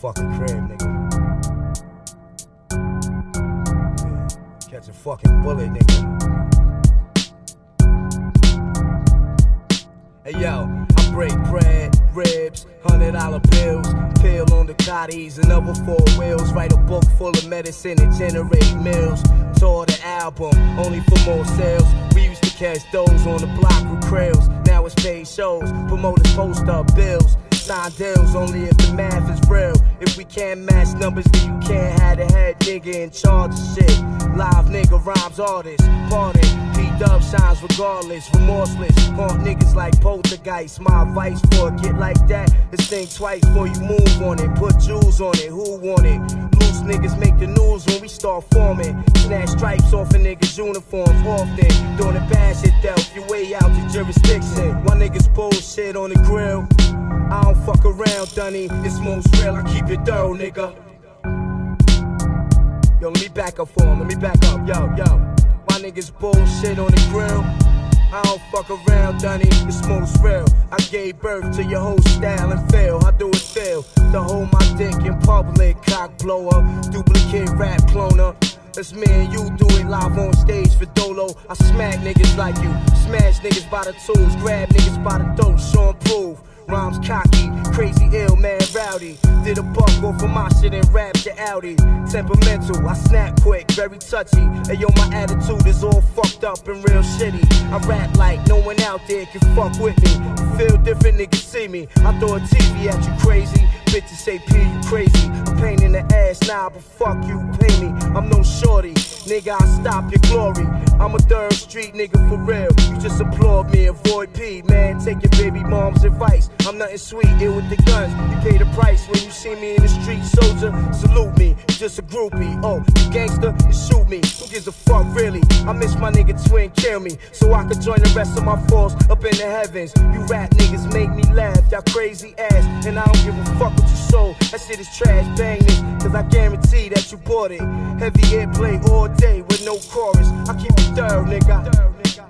fucking crib, nigga. Yeah, catch a fucking bullet, nigga. Hey yo, I break bread, ribs, hundred dollar bills, pill on the cotties another four wheels. Write a book full of medicine and generate meals. Tour the album, only for more sales. We used to catch those on the block with trails. Now it's paid shows, promoters post up bills. Sign deals only if the math is real. If we can't match numbers, then you can't have the head nigga in charge of shit. Live nigga rhymes artists, party. P-Dub shines regardless, remorseless. Haunt niggas like poltergeist. My advice for a kid like that is think twice before you move on it. Put jewels on it, who want it? Loose niggas make the news when we start forming. Snatch stripes off a niggas' uniforms often. Doing the bad shit dealt you way out your jurisdiction. Why niggas bullshit on the grill? I don't fuck around, Dunny. It's most real, I keep it thorough, nigga. Yo, let me back up for him. Let me back up. Yo, yo. My niggas bullshit on the grill. I don't fuck around, Dunny. It's most real. I gave birth to your whole style and fail. I do it feel to hold my dick in public? Cock blower, duplicate rap cloner. That's me and you do it live on stage for Dolo. I smack niggas like you, smash niggas by the tools, grab niggas by the throat, show and. Rhymes cocky, crazy ill, man rowdy. Did a buck off of my shit and rapped your Audi. Temperamental, I snap quick, very touchy. And yo, my attitude is all fucked up and real shitty. I rap like no one out there can fuck with me. Feel different, niggas see me. I throw a TV at you crazy. Bitches say P, you crazy. A pain in the ass now, but fuck you, pay me. I'm no shorty, nigga, I stop your glory. I'm a third street nigga for real. You just applaud me, avoid P, man. Take your baby mom's advice. I'm nothing sweet, ill with the guns. You pay the price when you see me in the street, soldier. Salute me, just a groupie. Oh, you gangster, you shoot me. Who gives a fuck, really? I miss my nigga twin, kill me. So I could join the rest of my force up in the heavens. You rap niggas make me laugh, y'all crazy ass. And I don't give a fuck what you sold. That shit is trash, bang this. Cause I guarantee that you bought it. Heavy airplay all day no chorus. I keep it thorough, nigga.